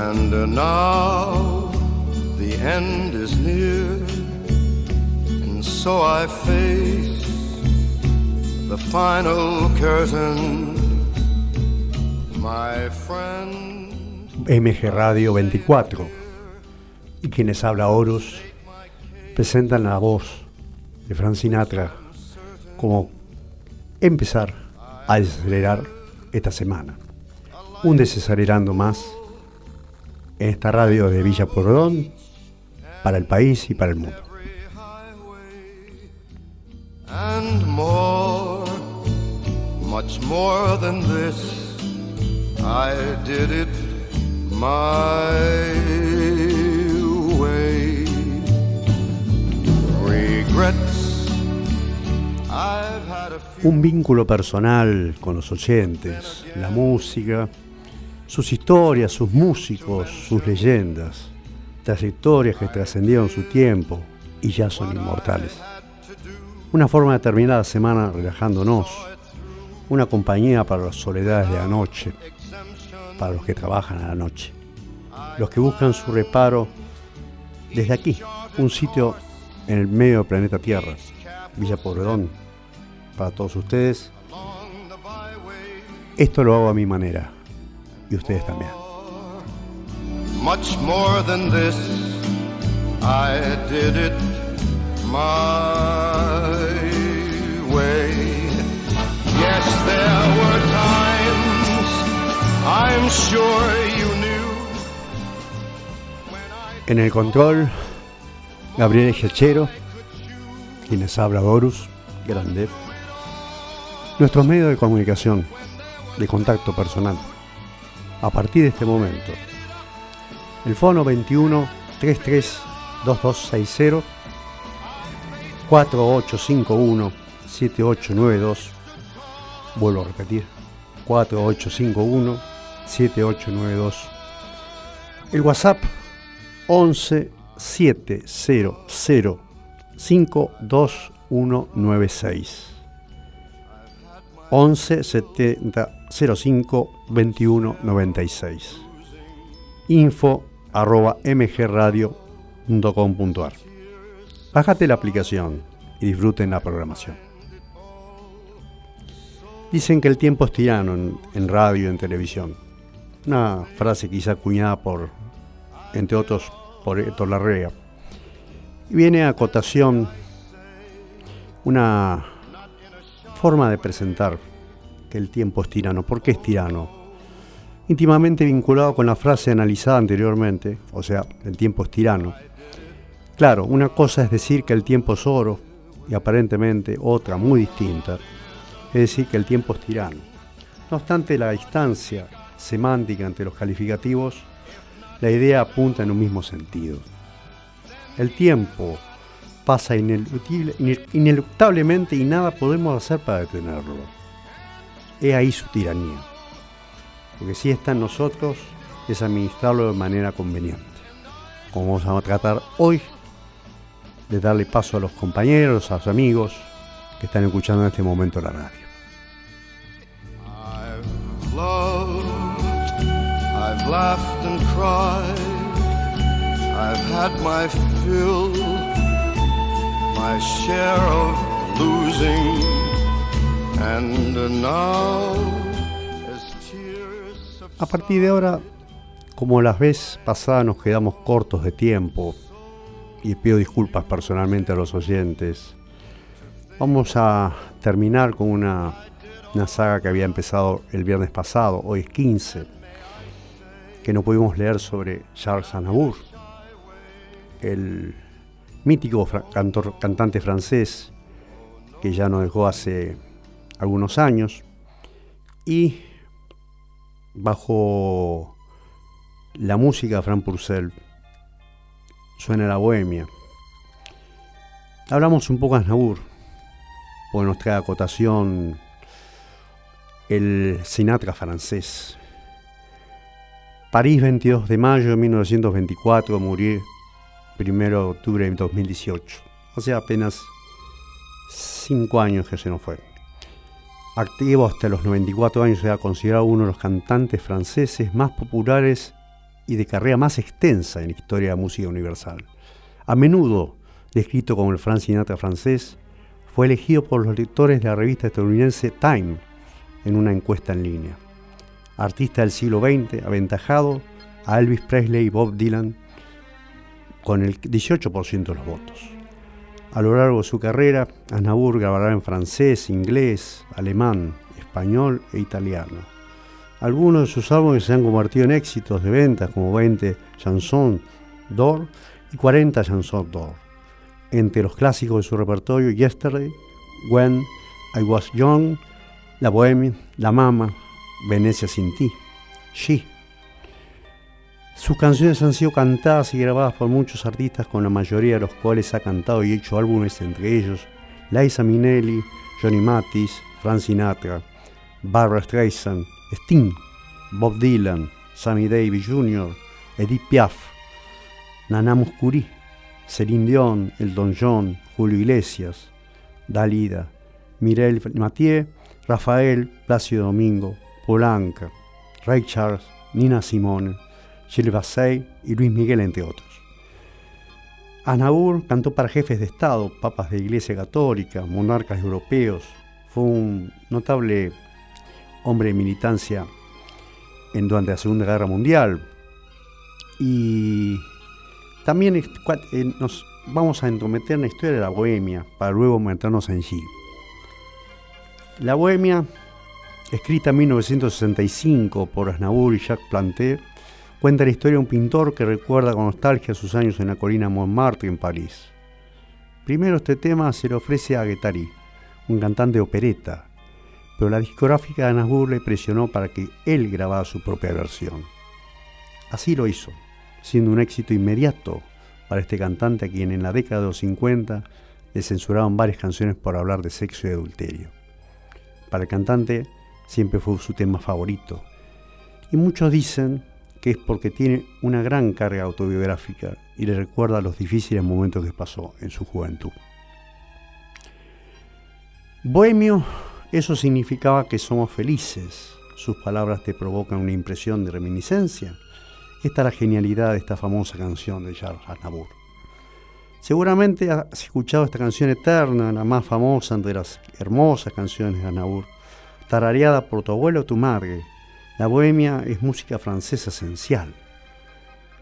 And now the end is near, and so I face the final curtain, my friend. MG Radio 24 y quienes habla Horus presentan la voz de Frank Sinatra como empezar a desacelerar esta semana. Un desacelerando más en esta radio de Villa Porredón para el país y para el mundo. and more, much more than this. I did it my way. Regrets, I've had a few. Un vínculo personal con los oyentes, la música, sus historias, sus músicos, sus leyendas, trayectorias que trascendieron su tiempo y ya son inmortales. Una forma de terminar la semana relajándonos, una compañía para las soledades de la noche, para los que trabajan a la noche, los que buscan su reparo desde aquí, un sitio en el medio del planeta Tierra, Villa Pobredón, para todos ustedes. Esto lo hago a mi manera y ustedes también. Much more than this, I did it my way. Yes, there were times I'm sure you knew. En el control, Gabriel Gechero, quienes habla Dorus, grande. Nuestros medios de comunicación, de contacto personal. A partir de este momento, el fono 21 33 2260 4851 7892 vuelvo a repetir 4851 7892 el WhatsApp 11 700 52196 11 70 05 21 96 info arroba mgradio.com.ar Bájate la aplicación y disfruten la programación. Dicen que el tiempo es tirano en, radio y en televisión. Una frase quizá acuñada por, entre otros, por Héctor Larrea. Y viene a cotación una forma de presentar que el tiempo es tirano. ¿Por qué es tirano? Íntimamente vinculado con la frase analizada anteriormente, o sea, el tiempo es tirano. Claro, una cosa es decir que el tiempo es oro y aparentemente otra muy distinta es decir que el tiempo es tirano. No obstante la distancia semántica entre los calificativos, la idea apunta en un mismo sentido. El tiempo pasa ineluctablemente y nada podemos hacer para detenerlo. He ahí su tiranía. Porque si está en nosotros es administrarlo de manera conveniente. Como vamos a tratar hoy de darle paso a los compañeros, a los amigos que están escuchando en este momento la radio. I've loved, I've laughed and cried, I've had my fill, my share of losing, and now A partir de ahora, como las veces pasadas nos quedamos cortos de tiempo, y pido disculpas personalmente a los oyentes, vamos a terminar con una, saga que había empezado el viernes pasado, hoy es 15, que no pudimos leer sobre Charles Aznavour, el mítico cantor- cantante francés que ya nos dejó hace algunos años, y bajo la música Fran Purcell suena la bohemia. Hablamos un poco de Aznavour, porque nos trae a cotación el Sinatra francés. París, 22 de mayo de 1924, morir 1 de octubre de 2018. O sea, apenas 5 años que se nos fue. Activo hasta los 94 años, era considerado uno de los cantantes franceses más populares y de carrera más extensa en la historia de la música universal. A menudo descrito como el Frank Sinatra francés, fue elegido por los lectores de la revista estadounidense Time en una encuesta en línea. Artista del siglo XX, aventajado a Elvis Presley y Bob Dylan con el 18% de los votos. A lo largo de su carrera, Aznavour grabará en francés, inglés, alemán, español e italiano. Algunos de sus álbumes se han convertido en éxitos de ventas como 20 chansons d'or y 40 chansons d'or. Entre los clásicos de su repertorio, Yesterday, When I Was Young, La Bohemia, La Mama, Venecia sin ti, She. Sus canciones han sido cantadas y grabadas por muchos artistas, con la mayoría de los cuales ha cantado y hecho álbumes, entre ellos Liza Minnelli, Johnny Mathis, Frank Sinatra, Barbara Streisand, Sting, Bob Dylan, Sammy Davis Jr., Edith Piaf, Nana Muscuri, Celine Dion, Elton John, Julio Iglesias, Dalida, Mireille Mathieu, Rafael, Plácido Domingo, Polanca, Ray Charles, Nina Simone, Gilles Bassey y Luis Miguel, entre otros. Anaur cantó para jefes de Estado, papas de Iglesia Católica, monarcas europeos. Fue un notable hombre de militancia en, durante la Segunda Guerra Mundial. Y también eh, nos vamos a entrometer en la historia de la Bohemia para luego meternos en sí. La Bohemia, escrita en 1965 por Aznavour y Jacques Planté, cuenta la historia de un pintor que recuerda con nostalgia sus años en la colina Montmartre en París. Primero este tema se le ofrece a Guettari, un cantante de opereta, pero la discográfica de Aznavour le presionó para que él grabara su propia versión. Así lo hizo siendo un éxito inmediato para este cantante a quien en la década de los 50 le censuraban varias canciones por hablar de sexo y adulterio. Para el cantante siempre fue su tema favorito y muchos dicen que es porque tiene una gran carga autobiográfica y le recuerda los difíciles momentos que pasó en su juventud. Bohemio, eso significaba que somos felices. Sus palabras te provocan una impresión de reminiscencia esta es la genialidad de esta famosa canción de Charles Aznavour. Seguramente has escuchado esta canción eterna, la más famosa entre las hermosas canciones de Aznavour, tarareada por tu abuelo o tu madre. La bohemia es música francesa esencial.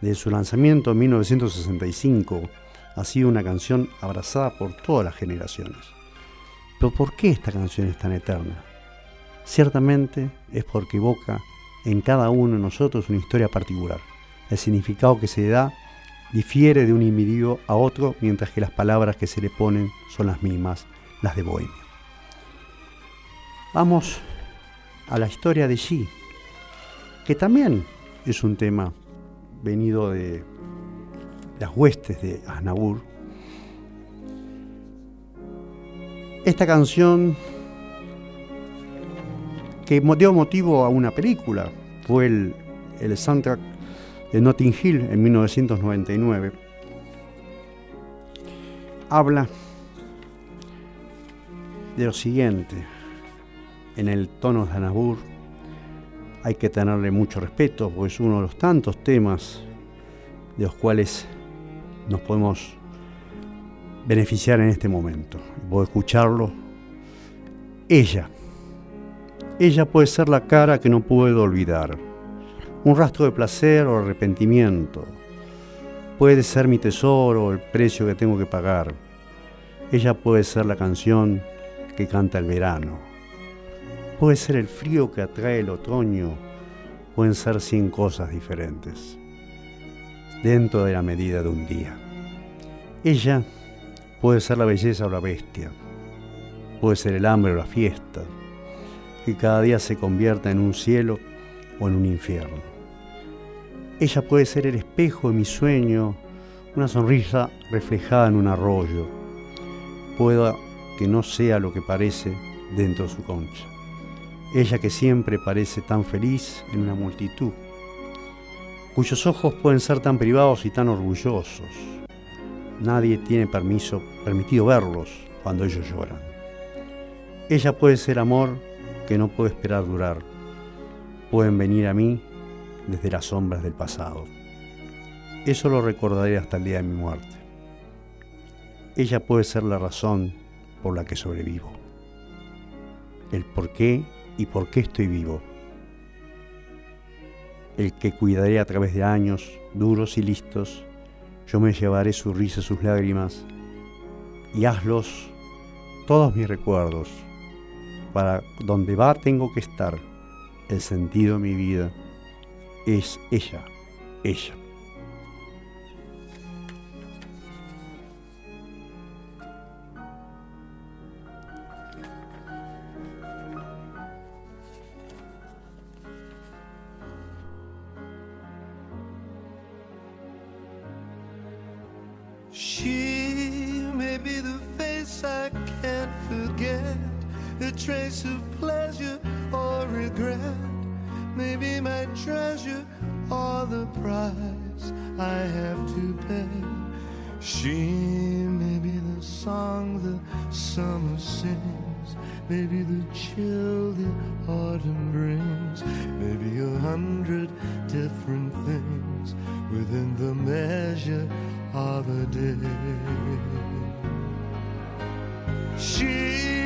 Desde su lanzamiento en 1965 ha sido una canción abrazada por todas las generaciones. Pero ¿por qué esta canción es tan eterna? Ciertamente es porque evoca en cada uno de nosotros una historia particular. El significado que se da difiere de un individuo a otro, mientras que las palabras que se le ponen son las mismas, las de Bohemia. Vamos a la historia de Xi, que también es un tema venido de las huestes de Aznavour. Esta canción que dio motivo a una película. Fue el, el soundtrack de Notting Hill en 1999. Habla de lo siguiente. En el tono de Anabur hay que tenerle mucho respeto, porque es uno de los tantos temas de los cuales nos podemos beneficiar en este momento. Puedo escucharlo. Ella, ella puede ser la cara que no puedo olvidar, un rastro de placer o arrepentimiento. Puede ser mi tesoro el precio que tengo que pagar. Ella puede ser la canción que canta el verano. Puede ser el frío que atrae el otoño. Pueden ser cien cosas diferentes, dentro de la medida de un día. Ella puede ser la belleza o la bestia. Puede ser el hambre o la fiesta que cada día se convierta en un cielo o en un infierno. Ella puede ser el espejo de mi sueño, una sonrisa reflejada en un arroyo. Pueda que no sea lo que parece dentro de su concha. Ella que siempre parece tan feliz en una multitud, cuyos ojos pueden ser tan privados y tan orgullosos. Nadie tiene permiso, permitido verlos cuando ellos lloran. Ella puede ser amor que no puedo esperar durar. Pueden venir a mí desde las sombras del pasado. Eso lo recordaré hasta el día de mi muerte. Ella puede ser la razón por la que sobrevivo. El por qué y por qué estoy vivo. El que cuidaré a través de años duros y listos. Yo me llevaré su risa, sus lágrimas y hazlos todos mis recuerdos. Para donde va tengo que estar. El sentido de mi vida es ella, ella. She may be the face I can't forget, the trace of pleasure or regret, maybe my treasure or the price I have to pay. She the song the summer sings. Maybe the chill the autumn brings. Maybe a hundred different things within the measure of a day. She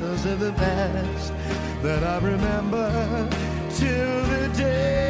shadows of the past that I remember till the day.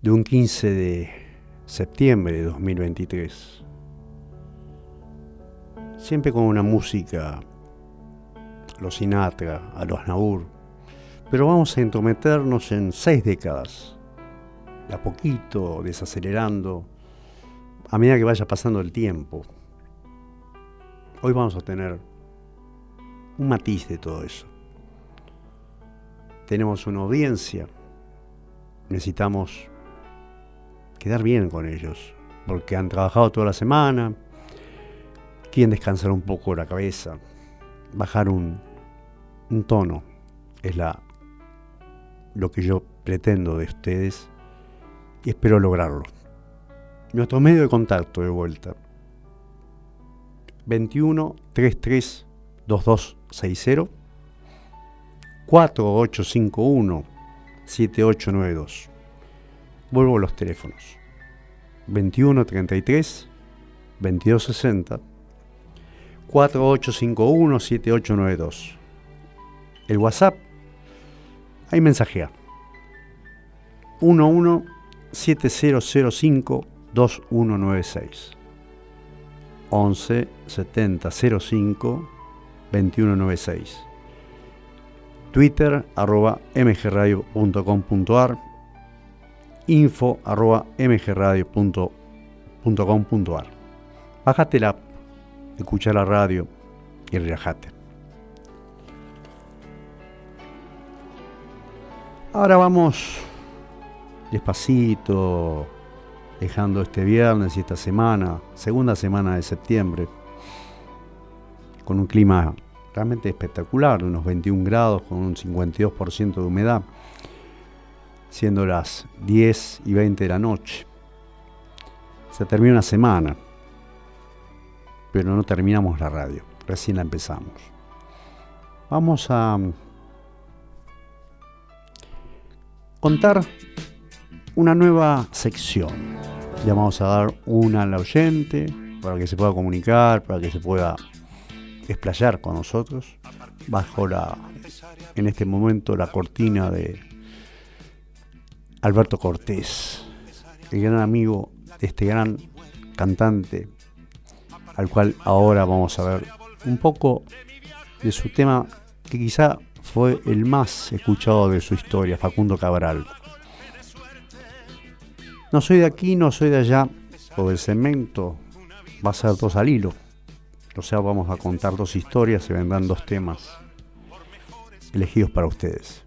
de un 15 de septiembre de 2023. Siempre con una música, los Sinatra, a los Naur. Pero vamos a entrometernos en seis décadas, de a poquito, desacelerando, a medida que vaya pasando el tiempo. Hoy vamos a tener un matiz de todo eso. Tenemos una audiencia, necesitamos quedar bien con ellos, porque han trabajado toda la semana, quieren descansar un poco la cabeza, bajar un, tono, es la, lo que yo pretendo de ustedes y espero lograrlo. Nuestro medio de contacto de vuelta. 21 33 2260 4851 7892. Vuelvo a los teléfonos. 2133 2260 4851-7892. El WhatsApp, hay mensajea. 117005-2196. 11 70 05 2196. Twitter arroba mgradio.com.ar info arroba mgradio.com.ar Bájate la app, escucha la radio y relajate. Ahora vamos despacito, dejando este viernes y esta semana, segunda semana de septiembre, con un clima realmente espectacular, unos 21 grados con un 52% de humedad, siendo las 10 y 20 de la noche. Se termina una semana, pero no terminamos la radio, recién la empezamos. Vamos a contar una nueva sección. Le vamos a dar una al oyente para que se pueda comunicar, para que se pueda explayar con nosotros bajo la en este momento la cortina de Alberto Cortés, el gran amigo de este gran cantante al cual ahora vamos a ver un poco de su tema que quizá fue el más escuchado de su historia, Facundo Cabral. No soy de aquí, no soy de allá, o el cemento va a ser dos al hilo. O sea, vamos a contar dos historias, se vendrán dos temas elegidos para ustedes.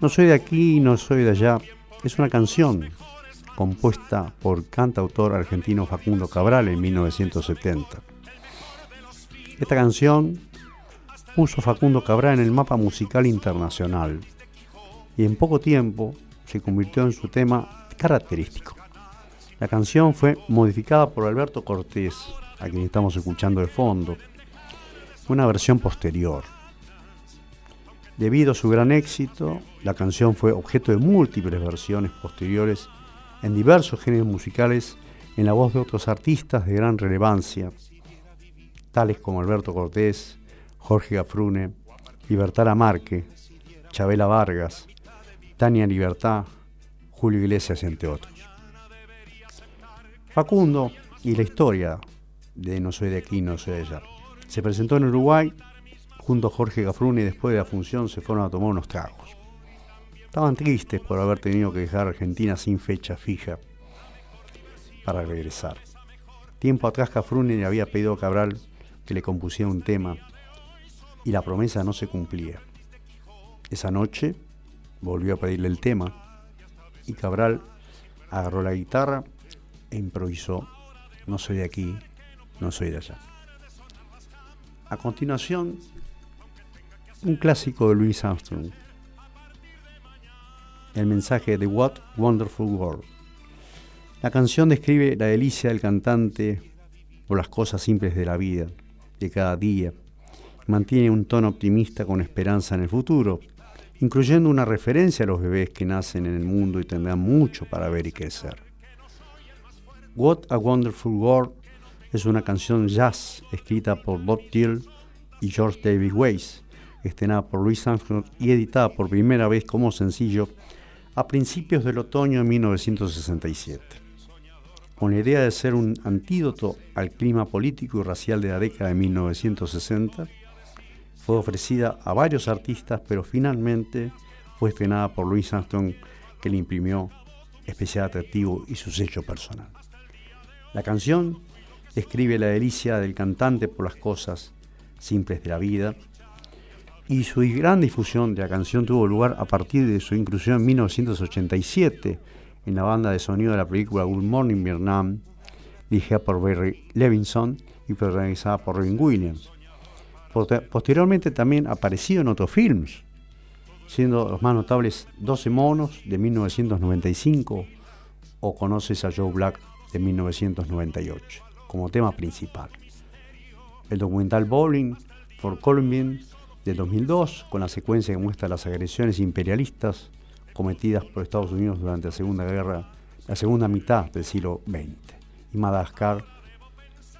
No soy de aquí, no soy de allá. Es una canción compuesta por cantautor argentino Facundo Cabral en 1970. Esta canción puso Facundo Cabral en el mapa musical internacional y en poco tiempo se convirtió en su tema característico. La canción fue modificada por Alberto Cortés a quien estamos escuchando de fondo, una versión posterior. Debido a su gran éxito, la canción fue objeto de múltiples versiones posteriores en diversos géneros musicales en la voz de otros artistas de gran relevancia, tales como Alberto Cortés, Jorge Gafrune, Libertad Lamarque, Chabela Vargas, Tania Libertad, Julio Iglesias, entre otros. Facundo y la historia de No soy de aquí, no soy de allá. Se presentó en Uruguay junto a Jorge Gafruni después de la función se fueron a tomar unos tragos. Estaban tristes por haber tenido que dejar Argentina sin fecha fija para regresar. Tiempo atrás Gafruni le había pedido a Cabral que le compusiera un tema y la promesa no se cumplía. Esa noche volvió a pedirle el tema y Cabral agarró la guitarra e improvisó No soy de aquí, no soy de allá. A continuación, un clásico de Louis Armstrong. El mensaje de What Wonderful World. La canción describe la delicia del cantante por las cosas simples de la vida, de cada día. Mantiene un tono optimista con esperanza en el futuro, incluyendo una referencia a los bebés que nacen en el mundo y tendrán mucho para ver y crecer. What a Wonderful World es una canción jazz escrita por Bob Thiel y George David Weiss, estrenada por Louis Armstrong y editada por primera vez como sencillo a principios del otoño de 1967. Con la idea de ser un antídoto al clima político y racial de la década de 1960, fue ofrecida a varios artistas, pero finalmente fue estrenada por Louis Armstrong, que le imprimió especial atractivo y su sello personal. La canción describe la delicia del cantante por las cosas simples de la vida y su gran difusión de la canción tuvo lugar a partir de su inclusión en 1987 en la banda de sonido de la película Good Morning Vietnam, dirigida por Barry Levinson y protagonizada por Robin Williams. Posteriormente también apareció en otros films, siendo los más notables 12 monos de 1995 o Conoces a Joe Black de 1998 como tema principal. El documental Bowling for Columbine de 2002, con la secuencia que muestra las agresiones imperialistas cometidas por Estados Unidos durante la Segunda Guerra, la segunda mitad del siglo XX. Y Madagascar,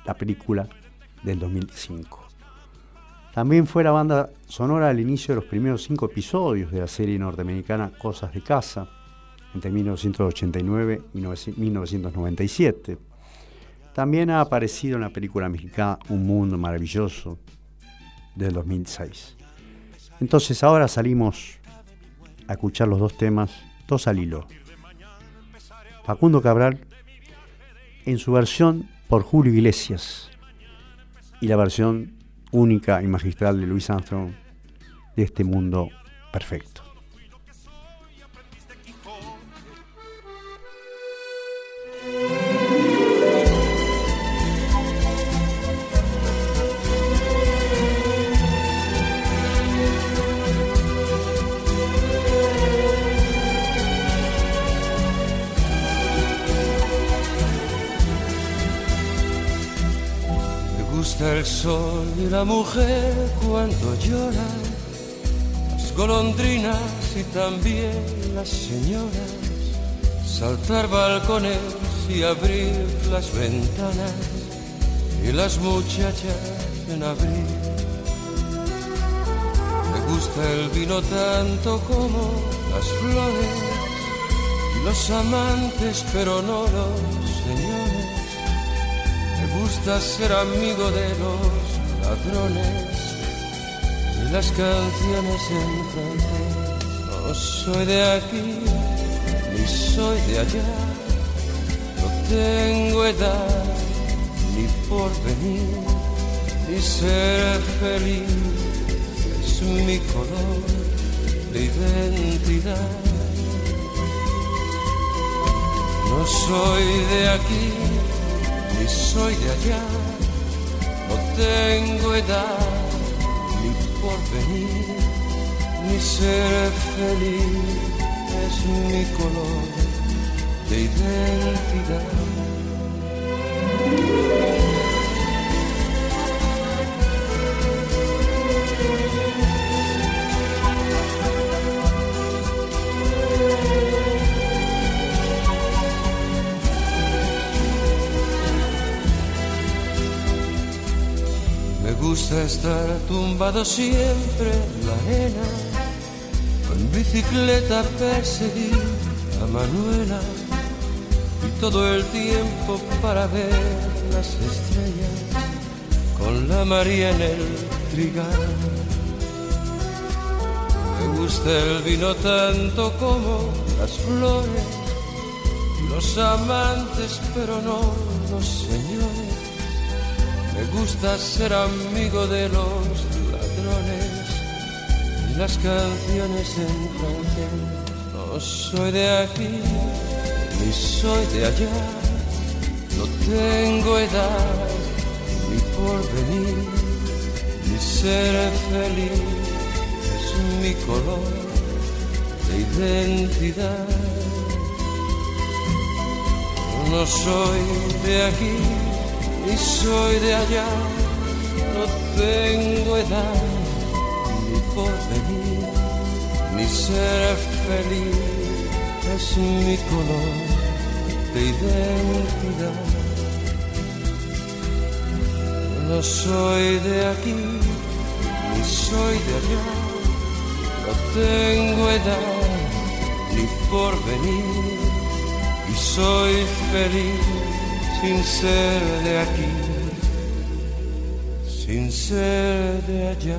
la película del 2005. También fue la banda sonora al inicio de los primeros cinco episodios de la serie norteamericana Cosas de Casa, entre 1989 y 1997. También ha aparecido en la película mexicana Un Mundo Maravilloso del 2006. Entonces ahora salimos a escuchar los dos temas, dos al hilo. Facundo Cabral en su versión por Julio Iglesias y la versión única y magistral de Louis Armstrong de este mundo perfecto. La mujer cuando llora, las golondrinas y también las señoras, saltar balcones y abrir las ventanas y las muchachas en abril. Me gusta el vino tanto como las flores y los amantes, pero no los señores gusta ser amigo de los ladrones y las canciones en francés. No soy de aquí ni soy de allá, no tengo edad ni por venir ni ser feliz. Es mi color de identidad. No soy de aquí soy de allá, tengo edad ni por venir, ni ser feliz, es mi color de identidad. Estar tumbado siempre en la arena, con bicicleta perseguir a Manuela y todo el tiempo para ver las estrellas con la María en el trigal. Me gusta el vino tanto como las flores, los amantes pero no los señores me gusta ser amigo de los ladrones y las canciones en francés. No soy de aquí ni soy de allá. No tengo edad ni por venir ni ser feliz. Es mi color de identidad. No soy de aquí ni soy de allá, no tengo edad ni por venir, ni ser feliz, es mi color de identidad. No soy de aquí, ni soy de allá, no tengo edad ni por venir, y soy feliz sin ser de aquí, sin ser de allá.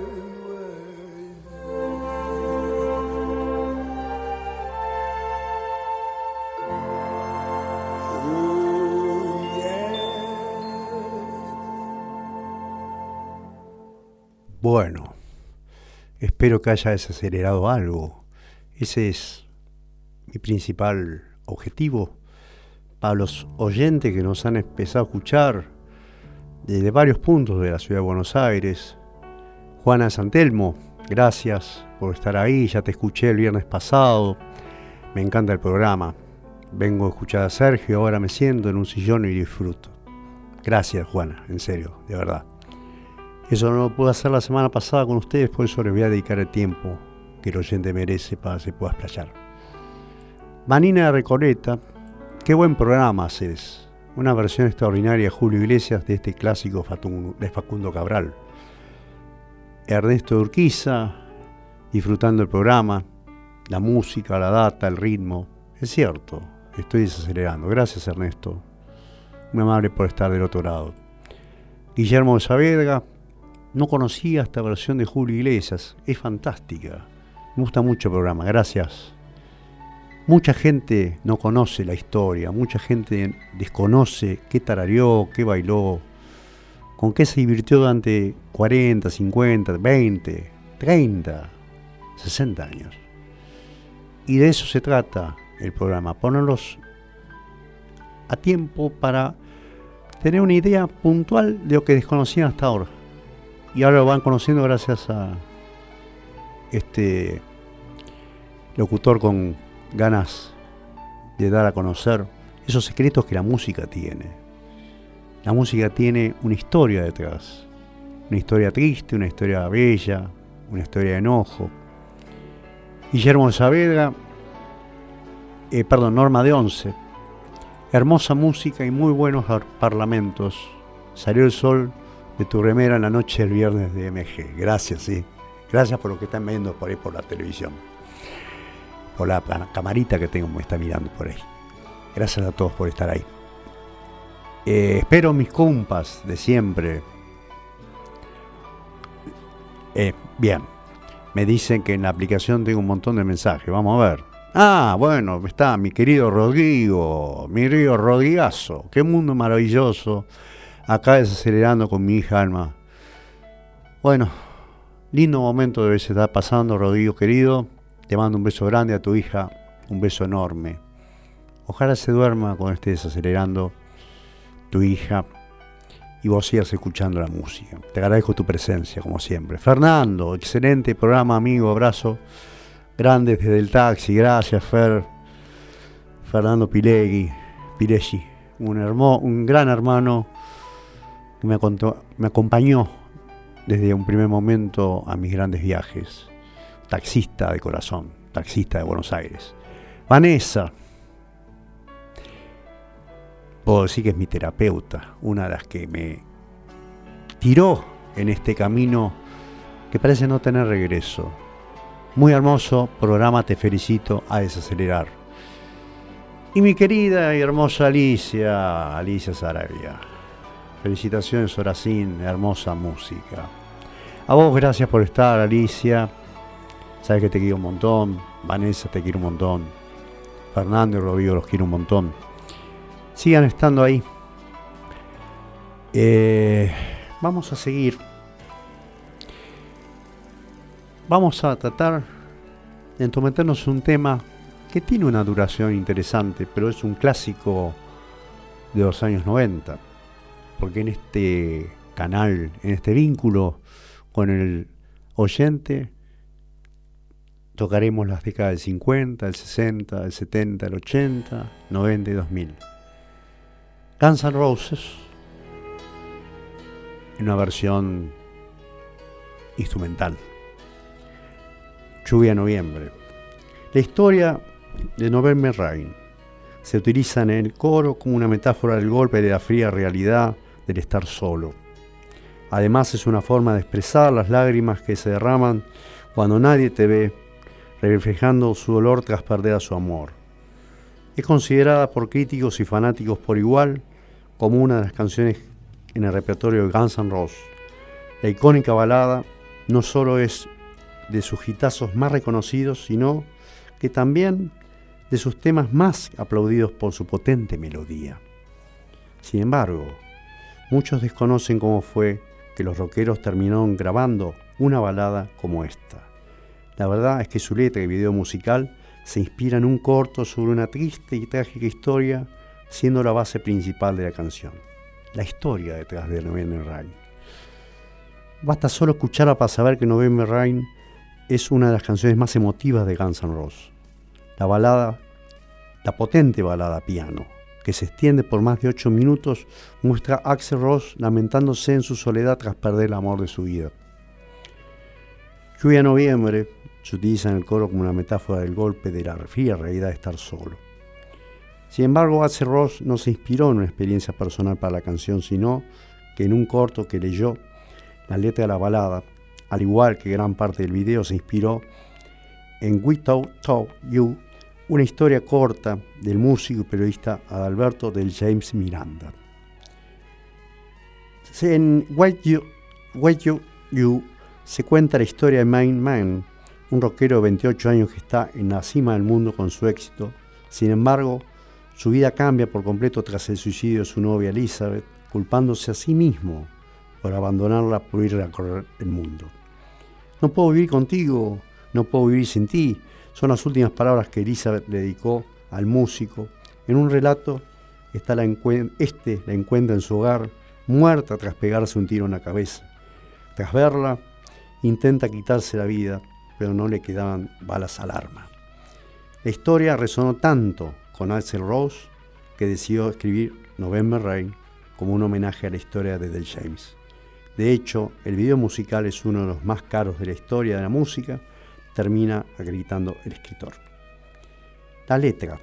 Bueno, espero que haya desacelerado algo. Ese es mi principal objetivo. Para los oyentes que nos han empezado a escuchar desde varios puntos de la ciudad de Buenos Aires. Juana Santelmo, gracias por estar ahí. Ya te escuché el viernes pasado. Me encanta el programa. Vengo a escuchar a Sergio, ahora me siento en un sillón y disfruto. Gracias, Juana, en serio, de verdad. Eso no lo pude hacer la semana pasada con ustedes, por eso les voy a dedicar el tiempo que el oyente merece para que se pueda explayar. Manina de Recoleta, qué buen programa haces. Una versión extraordinaria Julio Iglesias de este clásico de Facundo Cabral. Ernesto Urquiza, disfrutando el programa, la música, la data, el ritmo. Es cierto, estoy desacelerando. Gracias Ernesto. Muy amable por estar del otro lado. Guillermo Saavedra, no conocía esta versión de Julio Iglesias. Es fantástica. Me gusta mucho el programa. Gracias. Mucha gente no conoce la historia, mucha gente desconoce qué tarareó, qué bailó, con qué se divirtió durante 40, 50, 20, 30, 60 años. Y de eso se trata el programa, ponerlos a tiempo para tener una idea puntual de lo que desconocían hasta ahora. Y ahora lo van conociendo gracias a este locutor con ganas de dar a conocer esos secretos que la música tiene. La música tiene una historia detrás, una historia triste, una historia bella, una historia de enojo. Guillermo Saavedra, eh, perdón, Norma de Once, hermosa música y muy buenos ar- parlamentos. Salió el sol de tu remera en la noche del viernes de MG. Gracias, sí. Gracias por lo que están viendo por ahí por la televisión por la camarita que tengo me está mirando por ahí. Gracias a todos por estar ahí. Eh, espero mis compas de siempre. Eh, bien, me dicen que en la aplicación tengo un montón de mensajes. Vamos a ver. Ah, bueno, está mi querido Rodrigo, mi querido Rodrigazo. Qué mundo maravilloso. Acá desacelerando con mi hija Alma. Bueno, lindo momento debe estar pasando, Rodrigo querido. Te mando un beso grande a tu hija, un beso enorme. Ojalá se duerma cuando estés acelerando tu hija y vos sigas escuchando la música. Te agradezco tu presencia, como siempre. Fernando, excelente programa, amigo, abrazo grande desde el taxi. Gracias, Fer. Fernando Pilegui, Pileggi, un, hermo- un gran hermano que me, me acompañó desde un primer momento a mis grandes viajes taxista de corazón, taxista de Buenos Aires. Vanessa, puedo decir que es mi terapeuta, una de las que me tiró en este camino que parece no tener regreso. Muy hermoso programa, te felicito a desacelerar. Y mi querida y hermosa Alicia, Alicia Sarabia. Felicitaciones, Horacín, hermosa música. A vos, gracias por estar, Alicia. Sabes que te quiero un montón. Vanessa, te quiero un montón. Fernando y Rodrigo los quiero un montón. Sigan estando ahí. Eh, vamos a seguir. Vamos a tratar de entrometernos un tema que tiene una duración interesante, pero es un clásico de los años 90 porque en este canal, en este vínculo con el oyente, tocaremos las décadas del 50, el 60, el 70, el 80, 90 y 2000. Guns N' Roses, en una versión instrumental. Lluvia Noviembre. La historia de November Rain se utiliza en el coro como una metáfora del golpe de la fría realidad estar solo. Además es una forma de expresar las lágrimas que se derraman cuando nadie te ve, reflejando su dolor tras perder a su amor. Es considerada por críticos y fanáticos por igual como una de las canciones en el repertorio de Guns N' Roses. La icónica balada no solo es de sus hitazos más reconocidos, sino que también de sus temas más aplaudidos por su potente melodía. Sin embargo, Muchos desconocen cómo fue que los rockeros terminaron grabando una balada como esta. La verdad es que su letra y video musical se inspira en un corto sobre una triste y trágica historia, siendo la base principal de la canción. La historia detrás de November Rain. Basta solo escucharla para saber que November Rain es una de las canciones más emotivas de Guns N' Roses. La balada, la potente balada piano, que se extiende por más de ocho minutos, muestra a Axel Ross lamentándose en su soledad tras perder el amor de su vida. Lluvia Noviembre se utiliza en el coro como una metáfora del golpe de la fría realidad de estar solo. Sin embargo, Axel Ross no se inspiró en una experiencia personal para la canción, sino que en un corto que leyó la letra de la balada, al igual que gran parte del video, se inspiró en Without You una historia corta del músico y periodista Adalberto del James Miranda. En White You, you, se cuenta la historia de Main Man, un rockero de 28 años que está en la cima del mundo con su éxito. Sin embargo, su vida cambia por completo tras el suicidio de su novia Elizabeth, culpándose a sí mismo por abandonarla por ir a correr el mundo. No puedo vivir contigo, no puedo vivir sin ti, son las últimas palabras que Elizabeth le dedicó al músico. En un relato, está la este la encuentra en su hogar, muerta tras pegarse un tiro en la cabeza. Tras verla, intenta quitarse la vida, pero no le quedaban balas al arma. La historia resonó tanto con Axel Rose que decidió escribir November Rain como un homenaje a la historia de Del James. De hecho, el video musical es uno de los más caros de la historia de la música termina acreditando el escritor. La letra.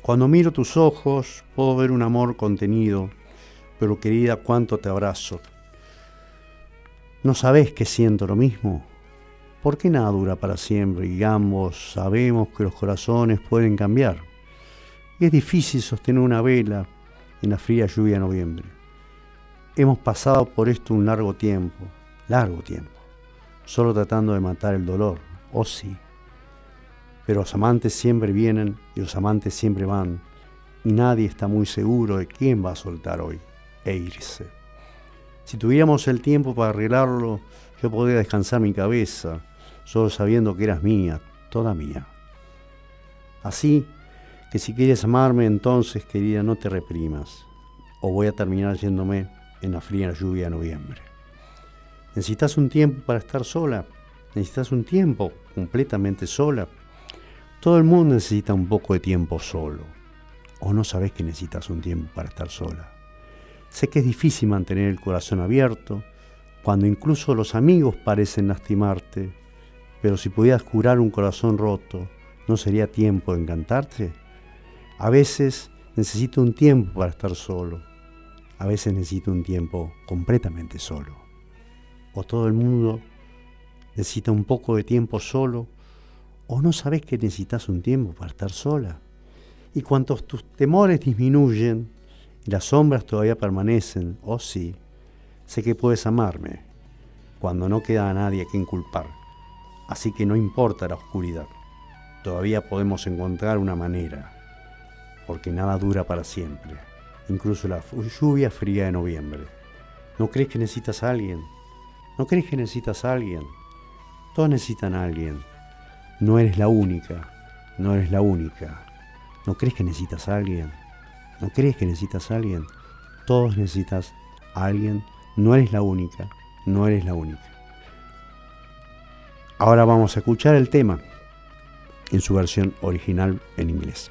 Cuando miro tus ojos puedo ver un amor contenido, pero querida, cuánto te abrazo. ¿No sabes que siento lo mismo? ¿Por qué nada dura para siempre y ambos sabemos que los corazones pueden cambiar? Y es difícil sostener una vela en la fría lluvia de noviembre. Hemos pasado por esto un largo tiempo, largo tiempo solo tratando de matar el dolor. Oh sí. Pero los amantes siempre vienen y los amantes siempre van, y nadie está muy seguro de quién va a soltar hoy e irse. Si tuviéramos el tiempo para arreglarlo, yo podría descansar mi cabeza, solo sabiendo que eras mía, toda mía. Así que si quieres amarme, entonces, querida, no te reprimas, o voy a terminar yéndome en la fría lluvia de noviembre. Necesitas un tiempo para estar sola. Necesitas un tiempo completamente sola. Todo el mundo necesita un poco de tiempo solo. O no sabes que necesitas un tiempo para estar sola. Sé que es difícil mantener el corazón abierto cuando incluso los amigos parecen lastimarte, pero si pudieras curar un corazón roto, ¿no sería tiempo de encantarte? A veces necesito un tiempo para estar solo. A veces necesito un tiempo completamente solo o todo el mundo necesita un poco de tiempo solo, o no sabes que necesitas un tiempo para estar sola. Y cuantos tus temores disminuyen, Las sombras todavía permanecen, oh sí. Sé que puedes amarme, cuando no queda a nadie a quien culpar. Así que no importa la oscuridad. Todavía podemos encontrar una manera, porque nada dura para siempre, incluso la lluvia fría de noviembre. ¿No crees que necesitas a alguien? ¿No crees que necesitas a alguien? Todos necesitan a alguien. No eres la única, no eres la única. ¿No crees que necesitas a alguien? ¿No crees que necesitas a alguien? Todos necesitas a alguien. No eres la única, no eres la única. Ahora vamos a escuchar el tema en su versión original en inglés.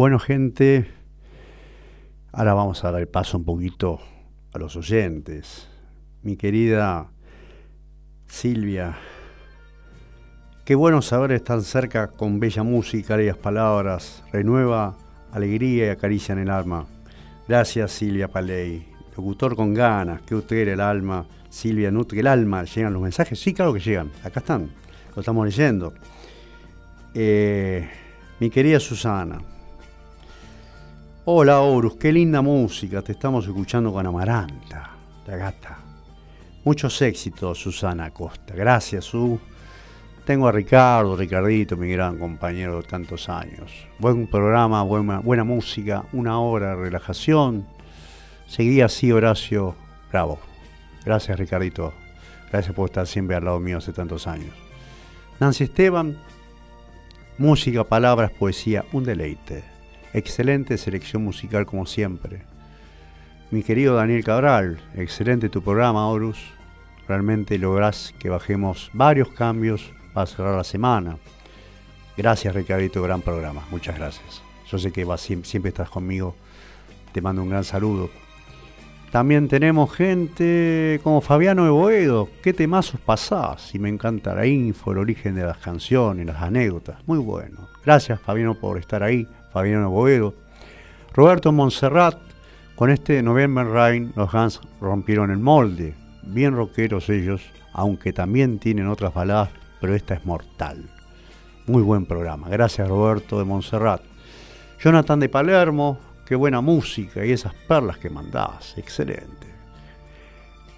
Bueno, gente, ahora vamos a dar el paso un poquito a los oyentes. Mi querida Silvia, qué bueno saber estar cerca con bella música, bellas palabras, renueva alegría y acaricia en el alma. Gracias Silvia Paley, locutor con ganas, que usted el alma. Silvia nutre el alma, llegan los mensajes, sí, claro que llegan, acá están, lo estamos leyendo. Eh, mi querida Susana, Hola Horus, qué linda música, te estamos escuchando con Amaranta, la gata. Muchos éxitos, Susana Costa. Gracias, Su. Tengo a Ricardo, Ricardito, mi gran compañero de tantos años. Buen programa, buena, buena música, una hora de relajación. Seguí así, Horacio. Bravo. Gracias, Ricardito. Gracias por estar siempre al lado mío hace tantos años. Nancy Esteban, música, palabras, poesía, un deleite. Excelente selección musical como siempre. Mi querido Daniel Cabral, excelente tu programa, Horus. Realmente lográs que bajemos varios cambios para cerrar la semana. Gracias, Ricardito, gran programa. Muchas gracias. Yo sé que siempre estás conmigo. Te mando un gran saludo. También tenemos gente como Fabiano de Boedo. ¿Qué temazos pasás? Y me encanta la info, el origen de las canciones, las anécdotas. Muy bueno. Gracias, Fabiano, por estar ahí. Fabiano Boedo. Roberto Montserrat, con este November Rain los Guns rompieron el molde. Bien rockeros ellos, aunque también tienen otras baladas, pero esta es mortal. Muy buen programa. Gracias Roberto de Montserrat. Jonathan de Palermo, qué buena música y esas perlas que mandás. Excelente.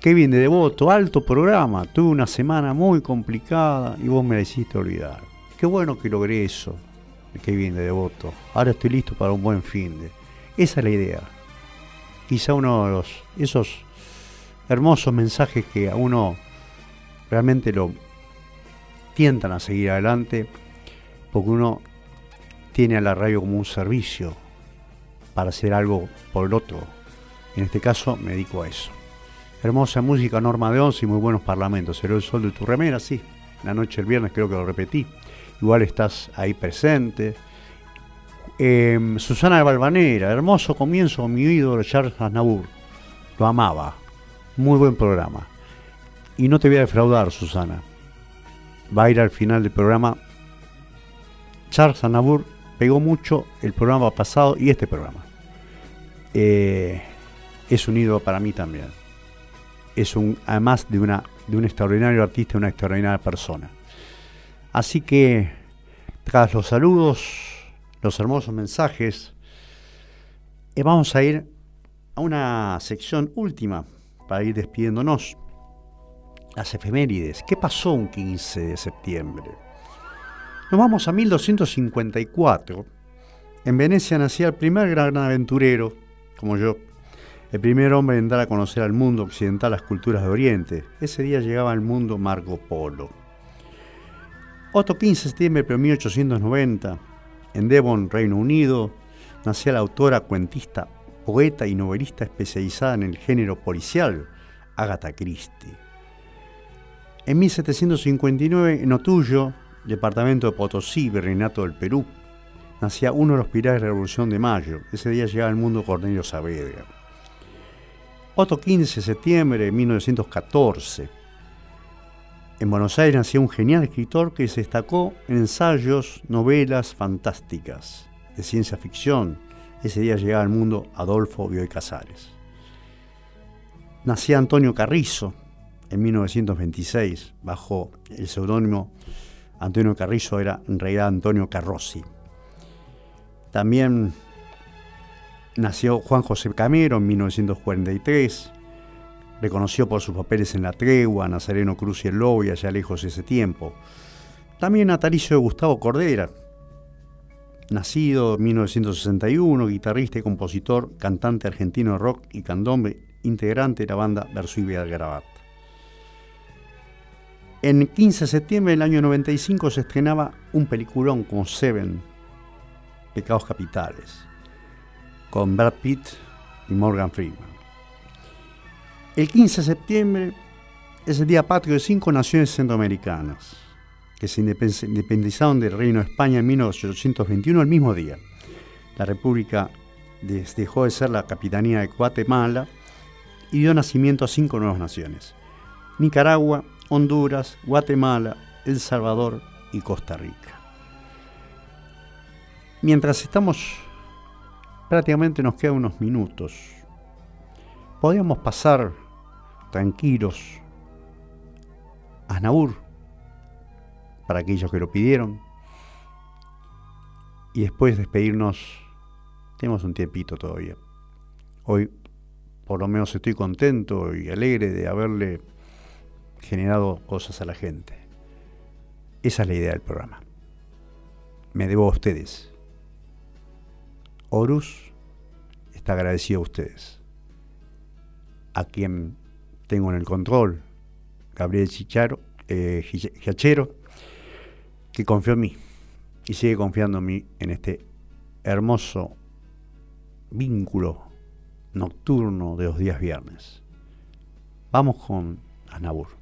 Kevin de Devoto, alto programa. Tuve una semana muy complicada y vos me la hiciste olvidar. Qué bueno que logré eso bien de devoto. Ahora estoy listo para un buen fin de. Esa es la idea. Quizá uno de los, esos hermosos mensajes que a uno realmente lo tientan a seguir adelante, porque uno tiene a la radio como un servicio para hacer algo por el otro. En este caso me dedico a eso. Hermosa música, Norma de Once y muy buenos parlamentos. Era el sol de tu remera, sí. La noche del viernes creo que lo repetí igual estás ahí presente. Em, Susana de Balvanera, hermoso comienzo mi ídolo Charles Aznavour. Lo amaba. Muy buen programa. Y no te voy a defraudar, Susana. Va a ir al final del programa. Charles Aznavour pegó mucho el programa pasado y este programa. Eh, es un ídolo para mí también. Es un, además de, una, de un extraordinario artista, una extraordinaria persona. Así que, tras los saludos, los hermosos mensajes, eh, vamos a ir a una sección última para ir despidiéndonos. Las efemérides. ¿Qué pasó un 15 de septiembre? Nos vamos a 1254. En Venecia nacía el primer gran aventurero, como yo, el primer hombre en dar a conocer al mundo occidental las culturas de Oriente. Ese día llegaba al mundo Marco Polo. Otro 15 de septiembre de 1890, en Devon, Reino Unido, nació la autora, cuentista, poeta y novelista especializada en el género policial, Agatha Christie. En 1759, en Otuyo, departamento de Potosí, Virreinato del Perú, nacía uno de los pilares de la Revolución de Mayo. Ese día llegaba al mundo Cornelio Saavedra. Otro 15 de septiembre de 1914, en Buenos Aires nació un genial escritor que se destacó en ensayos, novelas fantásticas de ciencia ficción. Ese día llegaba al mundo Adolfo Bioy Casares. Nacía Antonio Carrizo en 1926, bajo el seudónimo Antonio Carrizo, era en realidad Antonio Carrossi. También nació Juan José Camero en 1943, reconoció por sus papeles en La Tregua, Nazareno Cruz y el Lobo y Allá lejos ese tiempo. También natalicio de Gustavo Cordera, nacido en 1961, guitarrista y compositor, cantante argentino de rock y candombe, integrante de la banda Versuibia del Garabat. En 15 de septiembre del año 95 se estrenaba un peliculón como Seven, Pecados Capitales, con Brad Pitt y Morgan Freeman. El 15 de septiembre es el día patrio de cinco naciones centroamericanas que se independizaron del Reino de España en 1821 el mismo día. la República dejó de ser la capitanía de Guatemala y dio nacimiento a cinco nuevas naciones. Nicaragua, Honduras, Guatemala, El Salvador y Costa Rica. Mientras estamos, prácticamente nos quedan unos minutos, podríamos pasar tranquilos a Naur, para aquellos que lo pidieron, y después despedirnos, tenemos un tiempito todavía. Hoy por lo menos estoy contento y alegre de haberle generado cosas a la gente. Esa es la idea del programa. Me debo a ustedes. Horus está agradecido a ustedes. A quien tengo en el control, Gabriel Chicharo, eh, que confió en mí y sigue confiando en mí en este hermoso vínculo nocturno de los días viernes. Vamos con Anabur.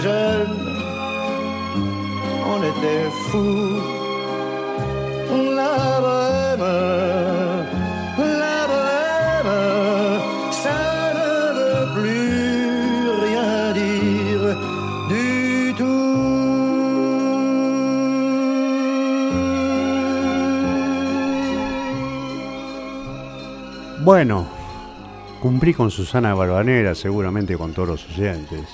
Jeunes, on était fous. La bohème, la bohème, ça ne veut plus rien dire du tout. Bueno, cumplí con Susana Barbanera, seguramente con todos los oyentes.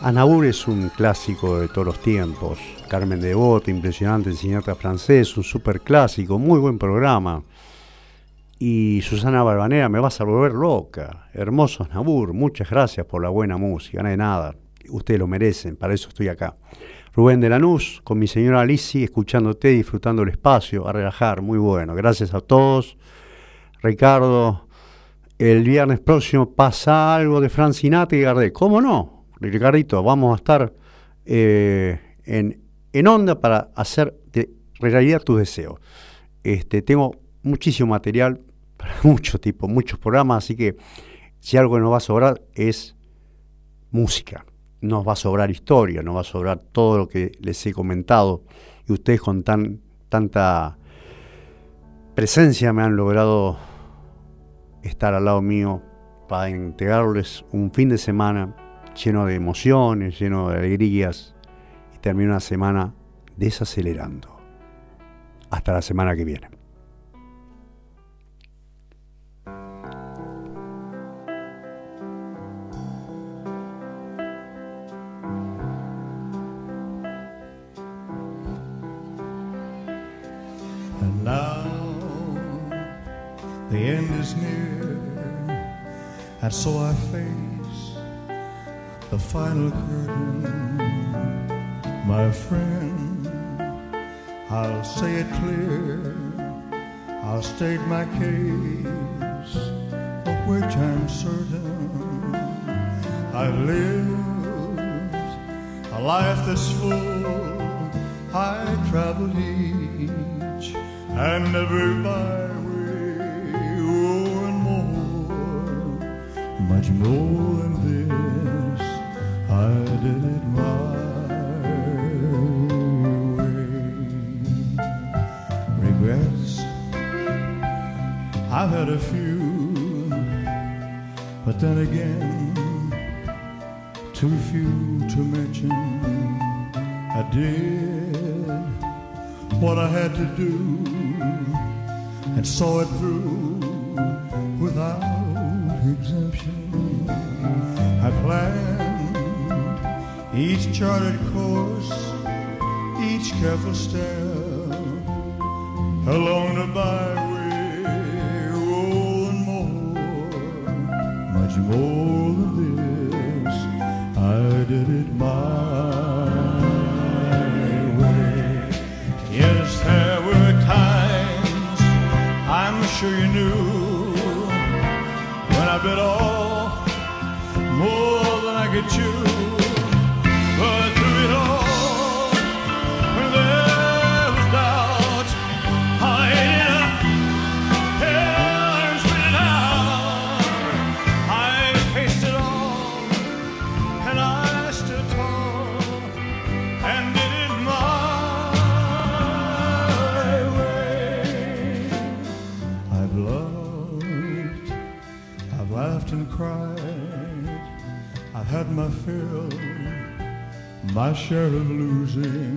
Anabur es un clásico de todos los tiempos. Carmen de Devoto, impresionante cineasta francés, un super clásico, muy buen programa. Y Susana Barbanera, me vas a volver loca. Hermoso Nabur, muchas gracias por la buena música, no de nada. Ustedes lo merecen, para eso estoy acá. Rubén de Lanús, con mi señora Alicia, escuchándote, disfrutando el espacio, a relajar, muy bueno. Gracias a todos. Ricardo, el viernes próximo pasa algo de Francinate y Gardé. ¿Cómo no? Ricardito, vamos a estar eh, en, en, onda para hacer realidad tus deseos. Este, tengo muchísimo material para muchos tipos, muchos programas, así que si algo nos va a sobrar es música, nos va a sobrar historia, nos va a sobrar todo lo que les he comentado y ustedes con tan, tanta presencia me han logrado estar al lado mío para entregarles un fin de semana lleno de emociones, lleno de alegrías y termina una semana desacelerando. Hasta la semana que viene. The final curtain, my friend. I'll say it clear, I'll state my case, of which I'm certain. I've lived a life that's full, I traveled each and every byway, oh, and more, much more than I did it my way. Regrets, I've had a few, but then again, too few to mention. I did what I had to do and saw it through without exemption. I planned each charted course, each careful step along the byway, oh, and more, much more than this, I did it my way. Yes, there were times I'm sure you knew when I bit off my fill, my share of losing,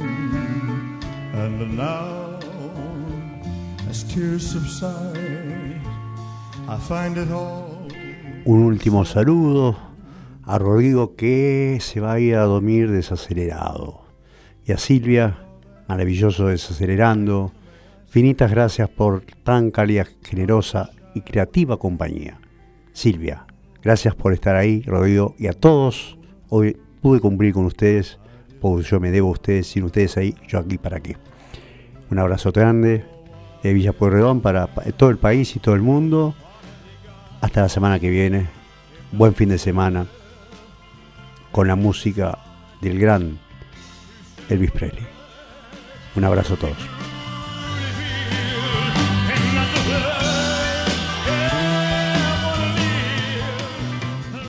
and now, as tears subside, I find it all. Un último saludo a Rodrigo que se va a ir a dormir desacelerado. Y a Silvia, maravilloso desacelerando. Finitas gracias por tan cálida, generosa y creativa compañía. Silvia, Gracias por estar ahí, Rodrigo, y a todos. Hoy pude cumplir con ustedes, porque yo me debo a ustedes, sin ustedes ahí, yo aquí para qué. Un abrazo grande de Villa Pueyrredón para todo el país y todo el mundo. Hasta la semana que viene. Buen fin de semana con la música del gran Elvis Presley. Un abrazo a todos.